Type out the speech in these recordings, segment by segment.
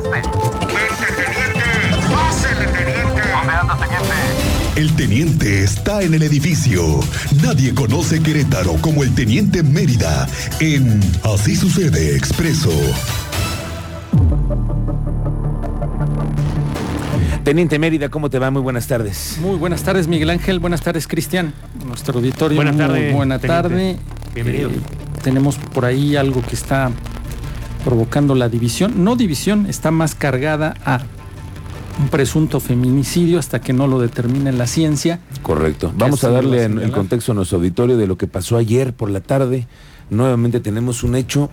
llegaste? Vente, teniente. Pásele, teniente. ¿Dónde andas, teniente? El teniente está en el edificio. Nadie conoce Querétaro como el teniente Mérida en Así sucede expreso. Teniente Mérida, ¿cómo te va? Muy buenas tardes. Muy buenas tardes, Miguel Ángel. Buenas tardes, Cristian. Nuestro auditorio. Buenas muy tardes, Buena teniente. tarde. Bienvenido. Eh, tenemos por ahí algo que está provocando la división. No división, está más cargada a un presunto feminicidio hasta que no lo determine la ciencia. Correcto. Vamos a darle en- el contexto a nuestro auditorio de lo que pasó ayer por la tarde. Nuevamente tenemos un hecho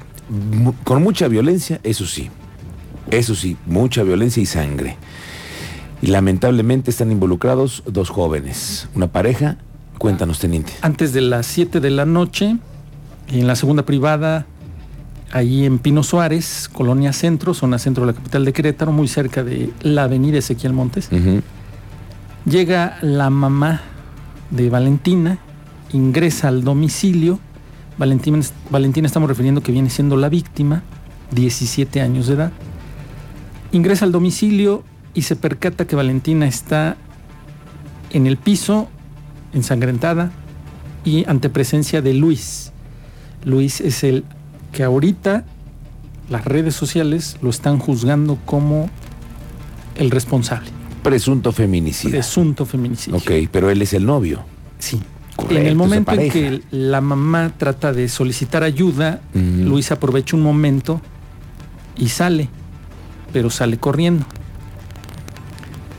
con mucha violencia, eso sí. Eso sí, mucha violencia y sangre. Y lamentablemente están involucrados dos jóvenes, una pareja. Cuéntanos, teniente. Antes de las 7 de la noche, en la segunda privada, ahí en Pino Suárez, Colonia Centro, zona centro de la capital de Querétaro, muy cerca de la avenida Ezequiel Montes. Llega la mamá de Valentina, ingresa al domicilio. Valentina, Valentina estamos refiriendo que viene siendo la víctima, 17 años de edad. Ingresa al domicilio y se percata que Valentina está en el piso, ensangrentada y ante presencia de Luis. Luis es el que ahorita las redes sociales lo están juzgando como el responsable, Presunto feminicidio. presunto feminicidio. Ok, pero él es el novio. Sí. Correcto, en el momento en que la mamá trata de solicitar ayuda. Luis aprovecha un momento y sale, pero sale corriendo.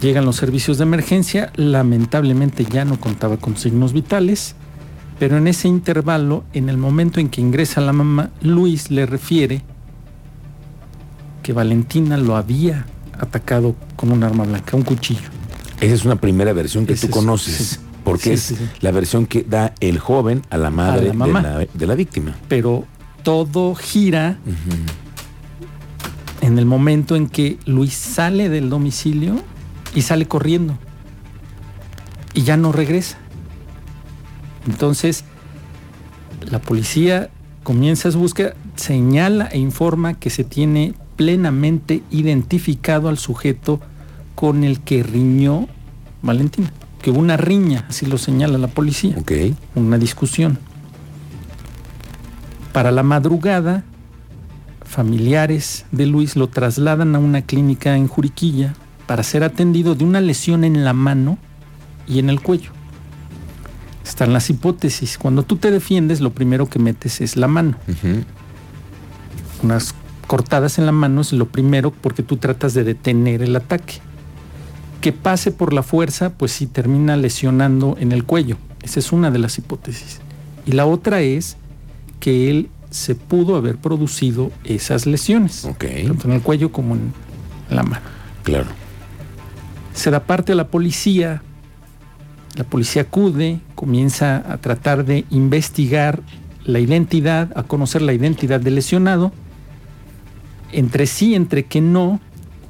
Llegan los servicios de emergencia, lamentablemente ya no contaba con signos vitales, pero en ese intervalo, en el momento en que ingresa la mamá, Luis le refiere que Valentina lo había atacado con un arma blanca, un cuchillo. Esa es una primera versión que tú es- conoces, sí. porque Sí, es sí, la versión que da el joven a la madre la. De, la, de la víctima. Pero todo gira en el momento en que Luis sale del domicilio y sale corriendo y ya no regresa. Entonces, la policía comienza su búsqueda, señala e informa que se tiene plenamente identificado al sujeto con el que riñó Valentina, que hubo una riña, así lo señala la policía Ok. una discusión. Para la madrugada, familiares de Luis lo trasladan a una clínica en Juriquilla para ser atendido de una lesión en la mano y en el cuello. Están las hipótesis. Cuando tú te defiendes, lo primero que metes es la mano. Unas cortadas en la mano es lo primero porque tú tratas de detener el ataque. Que pase por la fuerza, pues sí termina lesionando en el cuello. Esa es una de las hipótesis. Y la otra es que él se pudo haber producido esas lesiones, Ok. tanto en el cuello como en la mano. Claro. Se da parte a la policía, la policía acude, comienza a tratar de investigar la identidad, a conocer la identidad del lesionado. Entre sí, entre que no,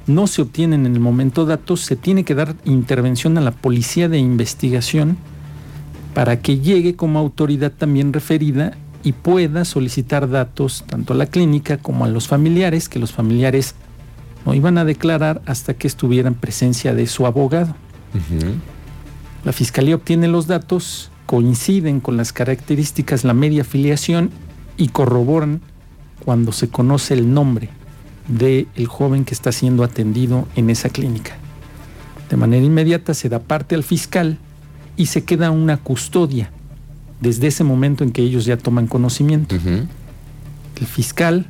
no se obtienen en el momento datos, se tiene que dar intervención a la policía de investigación para que llegue como autoridad también referida y pueda solicitar datos tanto a la clínica como a los familiares, que los familiares no iban a declarar hasta que estuviera en presencia de su abogado. La fiscalía obtiene los datos, coinciden con las características, la media afiliación y corroboran cuando se conoce el nombre del joven que está siendo atendido en esa clínica. De manera inmediata se da parte al fiscal y se queda una custodia desde ese momento en que ellos ya toman conocimiento. El fiscal,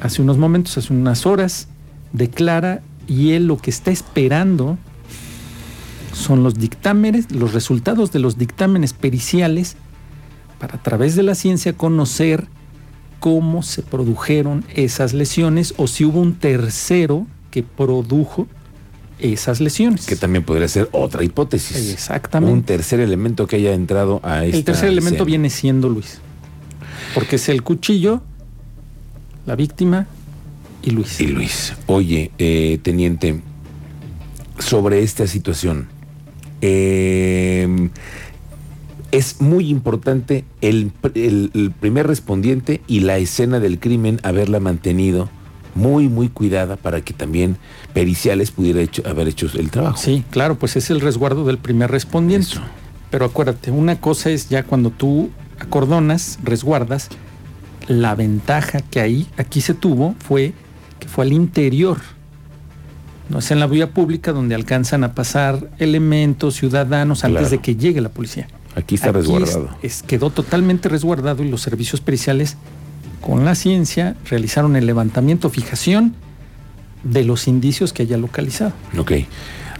hace unos momentos, hace unas horas, declara y él lo que está esperando son los dictámenes, los resultados de los dictámenes periciales para a través de la ciencia conocer cómo se produjeron esas lesiones o si hubo un tercero que produjo esas lesiones. Que también podría ser otra hipótesis. Exactamente. Un tercer elemento que haya entrado a esta El tercer elemento escena. viene siendo Luis. Porque es el cuchillo, la víctima y Luis. Y Luis, oye, eh, teniente, sobre esta situación, eh, es muy importante el, el- el primer respondiente y la escena del crimen haberla mantenido muy, muy cuidada para que también periciales pudiera hecho- haber hecho el trabajo. Sí, claro, pues es el resguardo del primer respondiente. Eso. Pero acuérdate, una cosa es ya cuando tú acordonas, resguardas, la ventaja que ahí, aquí se tuvo fue que fue al interior. No es en la vía pública donde alcanzan a pasar elementos, ciudadanos, antes Claro. de que llegue la policía. Aquí está Aquí resguardado. es- es- quedó totalmente resguardado y los servicios periciales con la ciencia realizaron el levantamiento, fijación de los indicios que haya localizado. Ok.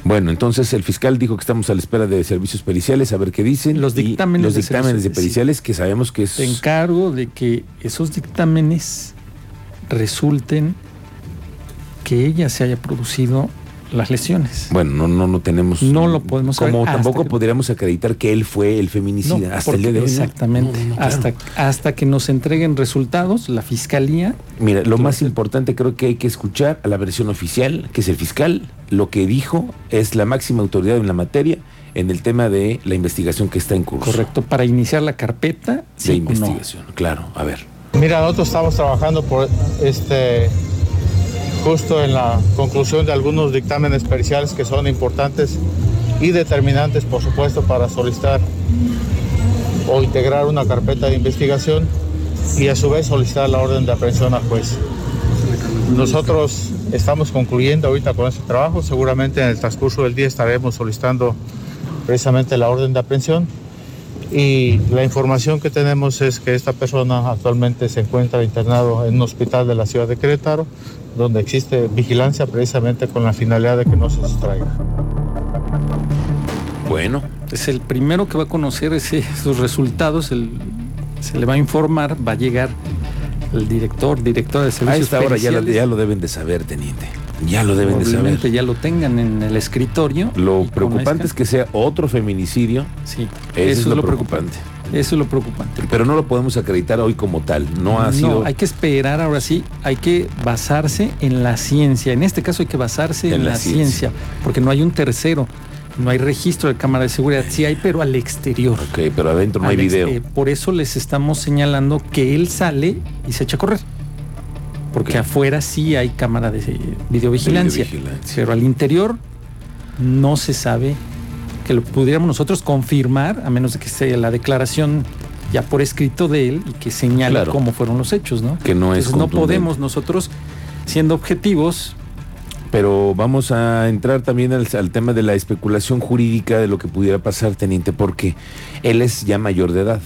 Bueno, entonces el fiscal dijo que estamos a la espera de servicios periciales, a ver qué dicen. Los dictámenes los dictámenes de sí. periciales que sabemos que es... Te encargo de que esos dictámenes resulten que ella se haya producido las lesiones. Bueno, no, no, no tenemos. No lo podemos saber Como hasta tampoco que- podríamos acreditar que él fue el feminicida No, hasta el día de hoy. ¿no? Exactamente. No, no, no, claro. hasta, hasta que nos entreguen resultados, la fiscalía. Mira, lo más importante creo que hay que escuchar a la versión oficial, que es el fiscal. Lo que dijo es la máxima autoridad en la materia en el tema de la investigación que está en curso. Correcto, para iniciar la carpeta De sí o no. investigación, claro. A ver. Mira, nosotros estamos trabajando por este justo en la conclusión de algunos dictámenes periciales que son importantes y determinantes, por supuesto, para solicitar o integrar una carpeta de investigación y a su vez solicitar la orden de aprehensión al juez. Nosotros estamos concluyendo ahorita con este trabajo, seguramente en el transcurso del día estaremos solicitando precisamente la orden de aprehensión y la información que tenemos es que esta persona actualmente se encuentra internado en un hospital de la ciudad de Querétaro, donde existe vigilancia precisamente con la finalidad de que no se sustraiga. Bueno, Es el primero que va a conocer ese- esos resultados, el- se le va a informar, va a llegar el director, directora de a servicios esta hora ya ya lo deben de saber, teniente. Ya lo deben de saber. ya lo tengan en el escritorio. Lo preocupante es que sea otro feminicidio. Sí, Eso, es lo preocupante. Eso es lo preocupante. Pero no lo podemos acreditar hoy como tal. No ha sido. hay que esperar ahora sí, hay que basarse en la ciencia. En este caso hay que basarse en, En la la, ciencia. ciencia. porque no hay un tercero, no hay registro de cámara de seguridad, sí hay, pero al exterior. Ok, pero adentro no hay Al video. por eso les estamos señalando que él sale y se echa a correr. Porque afuera sí hay cámara de videovigilancia, Videovigilancia. pero al interior no se sabe que lo pudiéramos nosotros confirmar, a menos de que sea la declaración ya por escrito de él y que señale Claro. cómo fueron los hechos, ¿no? Que no es Entonces no podemos nosotros, siendo objetivos, Pero vamos a entrar también al, al tema de la especulación jurídica de lo que pudiera pasar, teniente, porque él es ya mayor de edad.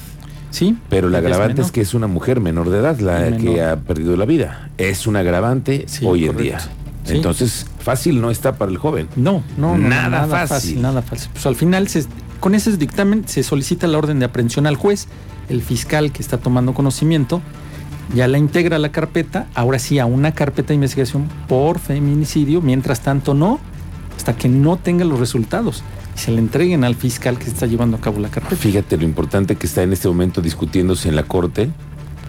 Sí. Pero la agravante es, que es una mujer menor de edad la Menor. que ha perdido la vida. Es un agravante Sí, hoy en día. Sí. Entonces, fácil no está para el joven. No, no, Nada nada, fácil. fácil. Nada fácil. Pues al final, se- con ese dictamen se solicita la orden de aprehensión al juez, el fiscal que está tomando conocimiento, ya la integra a la carpeta, ahora sí a una carpeta de investigación por feminicidio, mientras tanto no, hasta que no tenga los resultados se le entreguen al fiscal que está llevando a cabo la carpeta. Fíjate lo importante que está en este momento discutiéndose en la corte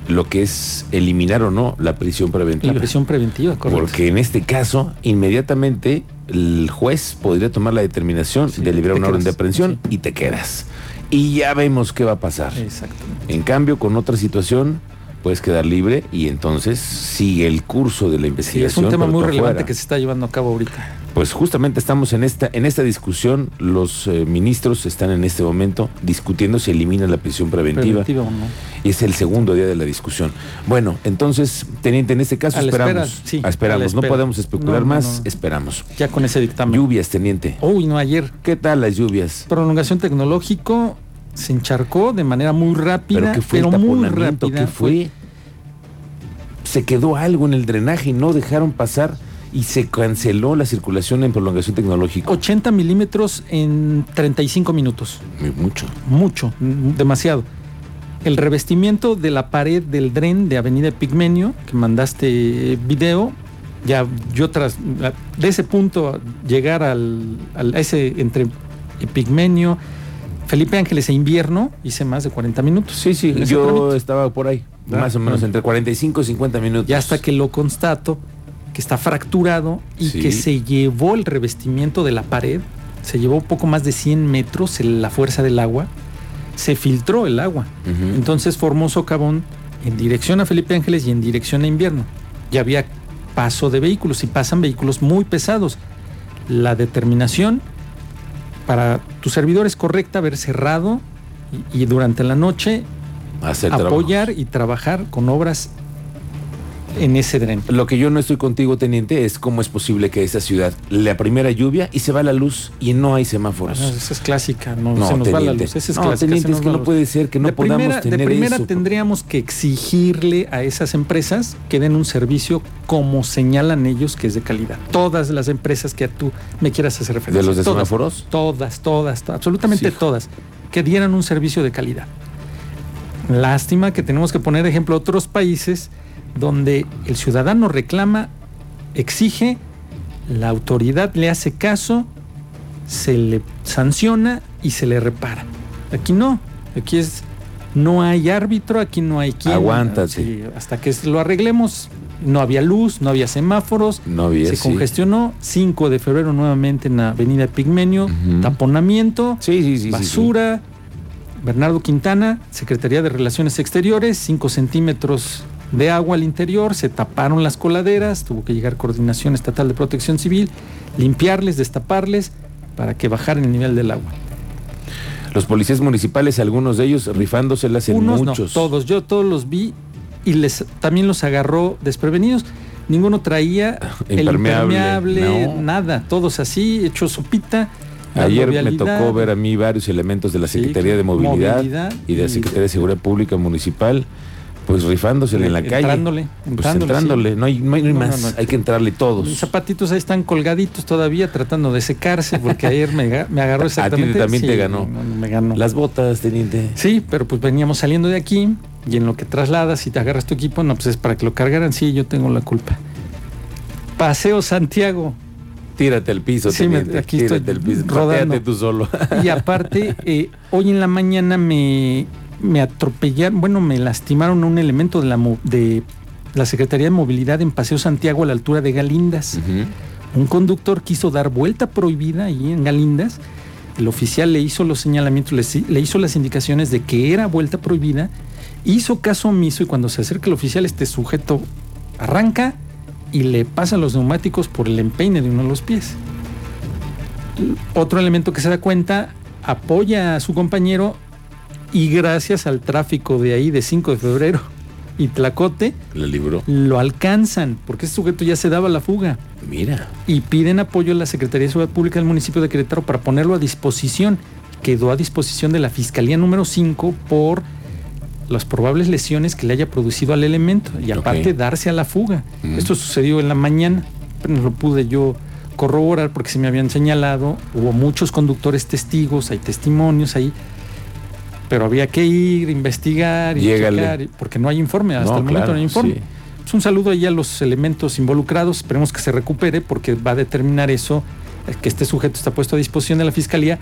lo que es eliminar o no la prisión preventiva. La prisión preventiva, correcto. Porque en este caso, inmediatamente el juez podría tomar la determinación Sí, de liberar una orden de aprehensión sí. y te quedas. Y ya vemos qué va a pasar. Exactamente. En cambio, con otra situación, puedes quedar libre y entonces sigue el curso de la Sí, investigación. es un tema muy relevante que se está llevando a cabo ahorita. Pues justamente estamos en esta, en esta discusión. Los eh, ministros están en este momento discutiendo si elimina la prisión preventiva. Preventiva o no. Y es el segundo día de la discusión. Bueno, entonces, teniente, en este caso A esperamos. espera, sí, esperamos. No podemos especular No, más, no. esperamos. Ya con ese dictamen. Lluvias, teniente. Uy, no, ayer ¿Qué tal las lluvias? prolongación tecnológico se encharcó de manera muy rápida, ¿Pero qué fue el pero muy rápida. ¿Qué fue? Se quedó algo en el drenaje y no dejaron pasar y se canceló la circulación en prolongación tecnológica. 80 milímetros en 35 minutos. Mucho. Mucho, demasiado. El revestimiento de la pared del dren de Avenida Pigmenio, que mandaste video, ya yo tras de ese punto llegar al, al- a ese entre Pigmenio, Felipe Ángeles e Invierno, hice más de 40 minutos. Sí, sí, yo estaba por ahí, Ah, más o menos ah. entre 45 y 50 minutos. Ya hasta que lo constato, que está fracturado y Sí. que se llevó el revestimiento de la pared, se llevó poco más de 100 metros la fuerza del agua, se filtró el agua. Entonces formó socavón en dirección a Felipe Ángeles y en dirección a invierno. Ya había paso de vehículos y pasan vehículos muy pesados. La determinación para tu servidor es correcta, haber cerrado y, y durante la noche Hacer apoyar y trabajar con obras en ese dren. Lo que yo no estoy contigo, teniente, es cómo es posible que esa ciudad, la primera lluvia y se va la luz y no hay semáforos. Ah, esa es clásica, no, No, se nos va la teniente. luz. Esa es No, clásica, teniente, es que no puede ser que no de podamos primera, tener De primera eso. tendríamos que exigirle a esas empresas que den un servicio como señalan ellos que es de calidad. Todas las empresas que tú me quieras hacer referencia. ¿De los de todas, semáforos? Todas, todas, to- absolutamente Sí. todas. Que dieran un servicio de calidad. Lástima que tenemos que poner ejemplo otros países donde el ciudadano reclama, exige, la autoridad le hace caso, se le sanciona y se le repara. Aquí no, aquí es no hay árbitro, aquí no hay quien. Aguántate. Sí, hasta que lo arreglemos, no había luz, no había semáforos, No había, se sí. congestionó. 5 de febrero nuevamente en la Avenida Pigmenio, Ujú. taponamiento, sí, basura. Bernardo Quintana, Secretaría de Relaciones Exteriores, 5 centímetros de agua al interior, se taparon las coladeras, tuvo que llegar Coordinación Estatal de Protección Civil, limpiarles, destaparles, para que bajaran el nivel del agua. Los policías municipales, algunos de ellos rifándoselas en Unos muchos. no, todos, yo todos los vi y les también los agarró desprevenidos. Ninguno traía el Impermeable, no. nada, todos así, hecho sopita. Ayer me tocó ver a mí varios elementos de la Sí, Secretaría de. Movilidad, Movilidad y de la y- Secretaría de Seguridad Pública Municipal, pues rifándosela en la calle. Entrándole, Pues entrándole, sí. no hay, no hay No, más, no. hay que entrarle todos. Mis zapatitos ahí están colgaditos todavía tratando de secarse porque ayer me, ga- me agarró exactamente. también te ganó. me ganó. Las botas, teniente. Sí, pero pues veníamos saliendo de aquí y en lo que trasladas y te agarras tu equipo, no, pues es para que lo cargaran. Sí, yo tengo la culpa. Paseo Santiago. Tírate al piso, Sí, me- aquí tírate estoy al piso. rodando. Tú solo. Y aparte, eh, hoy en la mañana me, me atropellaron, bueno, me lastimaron a un elemento de la, de la Secretaría de Movilidad en Paseo Santiago a la altura de Galindas. Un conductor quiso dar vuelta prohibida ahí en Galindas. El oficial le hizo los señalamientos, le, le hizo las indicaciones de que era vuelta prohibida. Hizo caso omiso y cuando se acerca el oficial, este sujeto arranca y le pasa los neumáticos por el empeine de uno de los pies. Otro elemento que se da cuenta, apoya a su compañero y gracias al tráfico de ahí de 5 de febrero y Tlacote, Le libró. lo alcanzan porque este sujeto ya se daba la fuga Mira. y piden apoyo a la Secretaría de Seguridad Pública del municipio de Querétaro para ponerlo a disposición. Quedó a disposición de la Fiscalía número 5 por las probables lesiones que le haya producido al elemento y aparte darse a la fuga. Mm. Esto sucedió en la mañana, pero no lo pude yo corroborar porque se me habían señalado, hubo muchos conductores testigos, hay testimonios ahí, pero había que ir, investigar y checar, porque no hay informe, hasta No, el momento claro, no hay informe. sí. Pues un saludo ahí a los elementos involucrados. Esperemos que se recupere porque va a determinar eso, que este sujeto está puesto a disposición de la fiscalía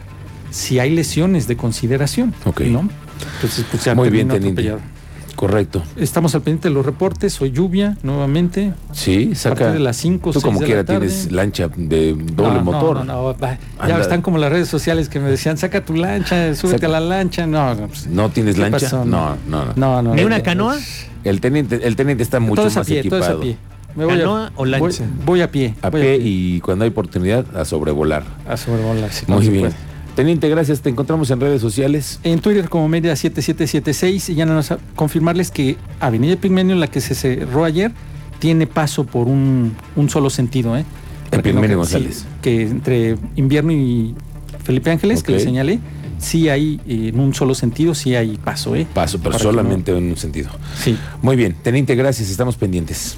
si hay lesiones de consideración. Ok. ¿no? Entonces, pues Muy bien, teniente. atropellado. Correcto. Estamos al pendiente de los reportes. Hoy lluvia nuevamente. Sí, A saca. partir de las 5 Tú como de quiera la tarde. tienes lancha de doble No, motor. No, no, va. Ya Anda. están como las redes sociales que me decían, saca tu lancha, súbete Saca- a la lancha. No, no, pues, ¿No tienes ¿Qué lancha? pasó? No, no, no. no, no. ¿Ni una no, canoa? El teniente, el teniente está mucho todo es a más pie, todo es equipado. a pie. Me voy ¿Canoa a, o lancha? Voy, voy a pie. A voy pie y cuando hay oportunidad a sobrevolar. a sobrevolar. sí, Muy bien. puede. Teniente, gracias. Te encontramos en redes sociales. En Twitter como Media 7776 y ya más a confirmarles que Avenida Pigmenio, en la que se cerró ayer, tiene paso por un, un solo sentido. ¿eh? Que Pigmenio González. sí, que entre invierno y Felipe Ángeles, que le señalé, sí hay eh, en un solo sentido, sí hay paso. ¿eh? Paso, pero Para que no- solamente en un sentido. Sí. Muy bien. Teniente, gracias. Estamos pendientes.